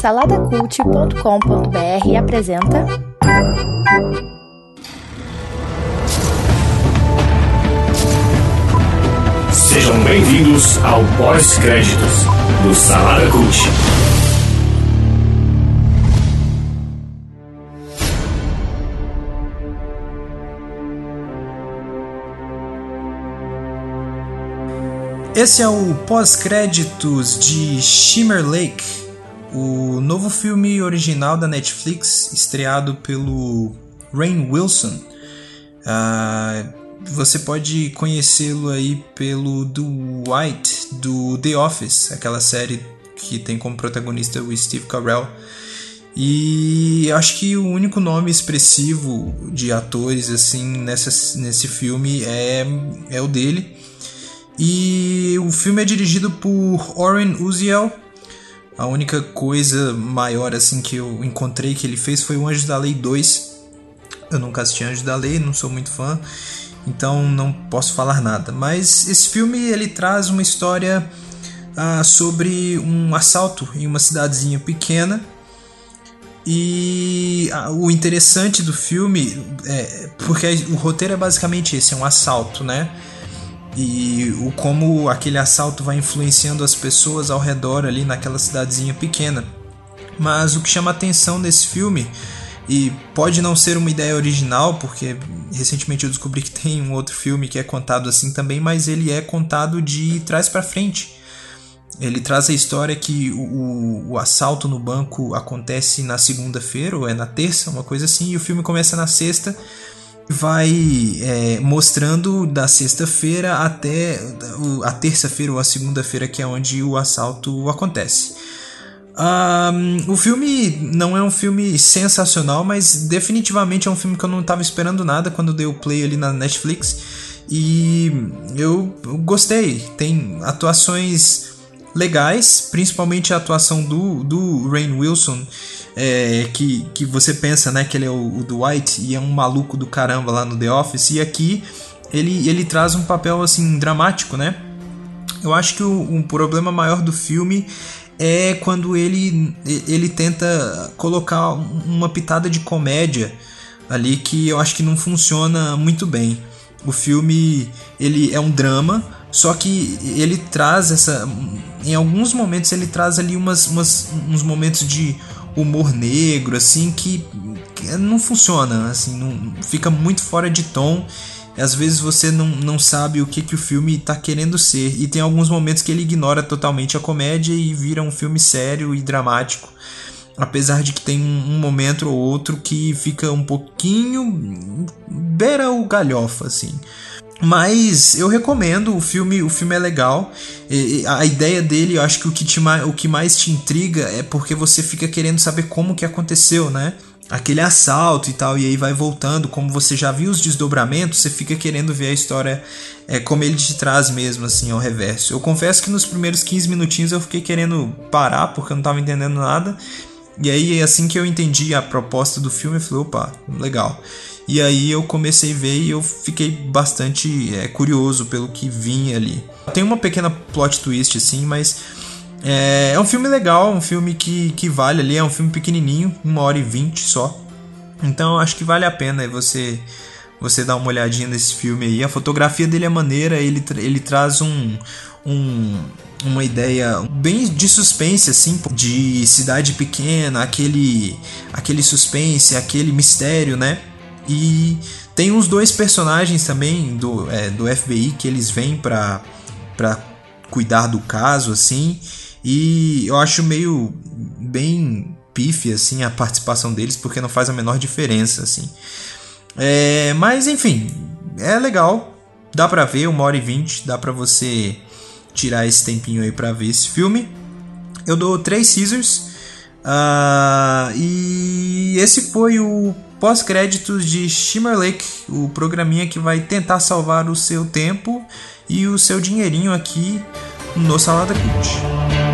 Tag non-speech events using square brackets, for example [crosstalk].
Saladacult.com.br apresenta. Sejam bem-vindos ao pós-créditos do Salada Cult. Esse é o pós-créditos de Shimmer Lake, o novo filme original da Netflix, estreado pelo Rain Wilson. Uh, você pode conhecê-lo aí pelo Dwight do The Office, aquela série que tem como protagonista o Steve Carell. E acho que o único nome expressivo de atores assim nessa, nesse filme é, é o dele. E o filme é dirigido por Oren Uziel. A única coisa maior assim que eu encontrei que ele fez foi o Anjo da Lei 2. Eu nunca assisti Anjo da Lei, não sou muito fã, então não posso falar nada. Mas esse filme ele traz uma história ah, sobre um assalto em uma cidadezinha pequena. E ah, o interessante do filme é porque o roteiro é basicamente esse, é um assalto, né? E o como aquele assalto vai influenciando as pessoas ao redor ali naquela cidadezinha pequena. Mas o que chama atenção nesse filme e pode não ser uma ideia original, porque recentemente eu descobri que [laughs] tem um outro filme que é contado assim também, mas ele é contado de trás para frente. Ele traz a história que o, o, assalto no banco acontece na segunda-feira, ou é na terça, uma coisa assim, e o filme começa na sexta, vai é, mostrando da sexta-feira até a terça-feira ou a segunda-feira, que é onde o assalto acontece. Um, o filme não é um filme sensacional, mas definitivamente é um filme que eu não estava esperando nada quando dei o play ali na Netflix. E eu, eu gostei. Tem atuações legais, principalmente a atuação do, do Rain Wilson é, que, que você pensa né, que ele é o, o Dwight e é um maluco do caramba lá no The Office, e aqui ele, ele traz um papel assim dramático, né? Eu acho que o, um problema maior do filme é quando ele, ele tenta colocar uma pitada de comédia ali que eu acho que não funciona muito bem. O filme ele é um drama, só que ele traz essa. Em alguns momentos ele traz ali umas, umas uns momentos de humor negro, assim, que, que não funciona, assim, não, fica muito fora de tom. Às vezes você não, não sabe o que, que o filme está querendo ser. E tem alguns momentos que ele ignora totalmente a comédia e vira um filme sério e dramático. Apesar de que tem um, um momento ou outro que fica um pouquinho. beira o galhofa, assim. Mas eu recomendo, o filme, o filme é legal. E, a ideia dele, eu acho que o que, te, o que mais te intriga é porque você fica querendo saber como que aconteceu, né? Aquele assalto e tal, e aí vai voltando, como você já viu os desdobramentos, você fica querendo ver a história é, como ele te traz mesmo, assim, ao reverso. Eu confesso que nos primeiros 15 minutinhos eu fiquei querendo parar, porque eu não estava entendendo nada. E aí, assim que eu entendi a proposta do filme, eu falei, opa, legal. E aí eu comecei a ver e eu fiquei bastante é, curioso pelo que vinha ali. Tem uma pequena plot twist, assim, mas é, é, um filme legal, um filme que, que vale ali, é um filme pequenininho, uma hora e vinte só. Então acho que vale a pena você você dar uma olhadinha nesse filme aí. A fotografia dele é maneira, ele, ele traz um, um, uma ideia bem de suspense, assim, de cidade pequena, aquele, aquele suspense, aquele mistério, né? E tem uns dois personagens também do, é, do FBI que eles vêm pra cuidar do caso, assim. E eu acho meio bem pife, assim, a participação deles, porque não faz a menor diferença, assim. É, mas, enfim, é legal. Dá pra ver, uma hora e vinte, dá pra você tirar esse tempinho aí pra ver esse filme. Eu dou três scissors. Uh, e esse foi o pós-créditos de Shimmer Lake, o programinha que vai tentar salvar o seu tempo e o seu dinheirinho aqui no Salada Cult.